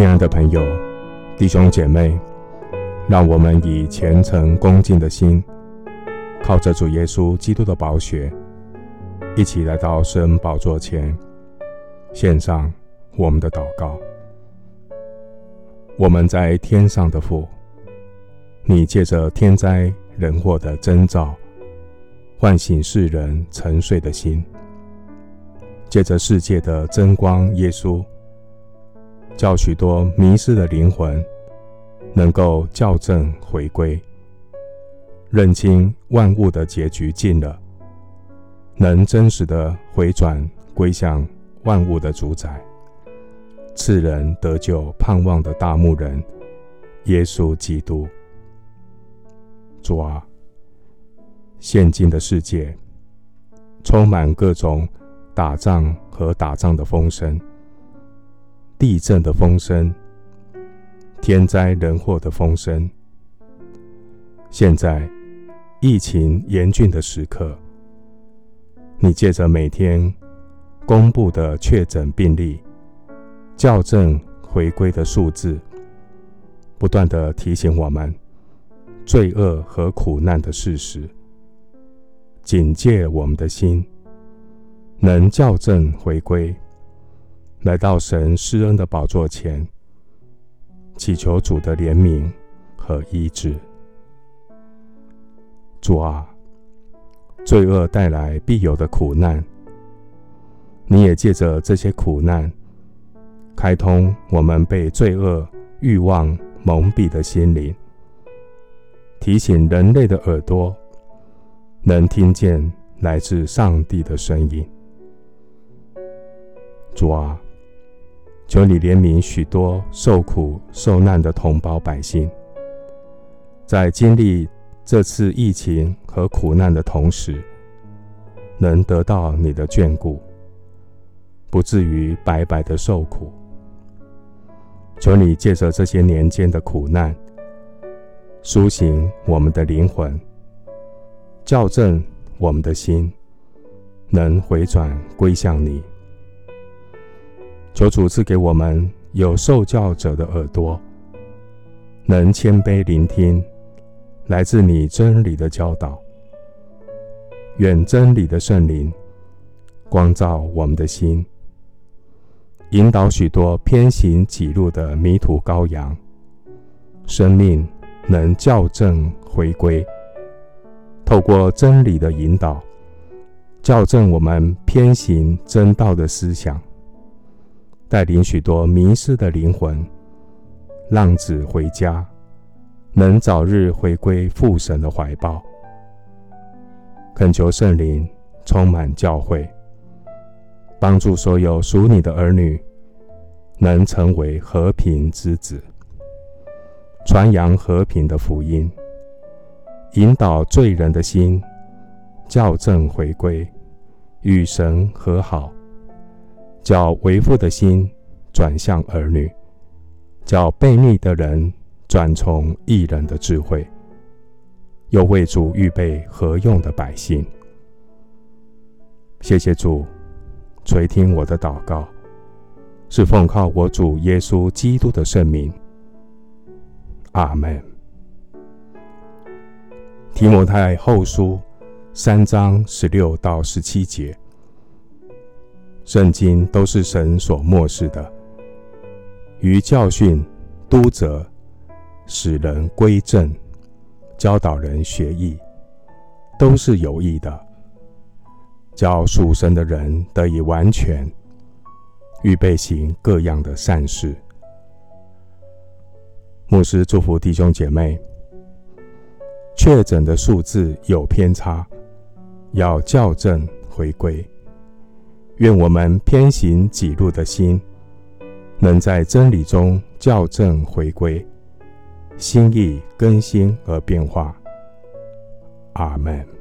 亲爱的朋友、弟兄姐妹，让我们以虔诚恭敬的心，靠着主耶稣基督的宝血，一起来到圣宝座前，献上我们的祷告。我们在天上的父，你借着天灾人祸的征兆，唤醒世人沉睡的心；借着世界的真光，耶稣。叫许多迷失的灵魂能够校正回归，认清万物的结局近了，能真实的回转归向万物的主宰，赐人得救盼望的大牧人耶稣基督。主啊，现今的世界充满各种打仗和打仗的风声。地震的风声，天灾人祸的风声。现在疫情严峻的时刻，你借着每天公布的确诊病例、校正回归的数字，不断地提醒我们罪恶和苦难的事实，警戒我们的心，能校正回归。来到神施恩的宝座前，祈求主的怜悯和医治。主啊，罪恶带来必有的苦难，你也借着这些苦难，开通我们被罪恶欲望蒙蔽的心灵，提醒人类的耳朵，能听见来自上帝的声音。主啊。求你怜悯许多受苦受难的同胞百姓，在经历这次疫情和苦难的同时，能得到你的眷顾，不至于白白的受苦。求你借着这些年间的苦难，苏醒我们的灵魂，校正我们的心，能回转归向你。求主赐给我们有受教者的耳朵，能谦卑聆听来自你真理的教导。愿真理的圣灵光照我们的心，引导许多偏行己路的迷途羔羊，生命能校正回归。透过真理的引导，校正我们偏行真道的思想。带领许多迷失的灵魂浪子回家，能早日回归父神的怀抱。恳求圣灵充满教会，帮助所有属你的儿女，能成为和平之子，传扬和平的福音，引导罪人的心校正回归，与神和好。叫为父的心转向儿女，叫悖逆的人转从义人的智慧，又为主预备何用的百姓。谢谢主垂听我的祷告，是奉靠我主耶稣基督的圣名。阿门。提摩太后书三章十六到十七节。圣经都是神所默示的，于教训、督责、使人归正、教导人学艺，都是有益的，叫属神的人得以完全，预备行各样的善事。牧师祝福弟兄姐妹，确诊的数字有偏差，要校正回归。愿我们偏行己路的心，能在真理中校正回归，心意更新而变化。阿门。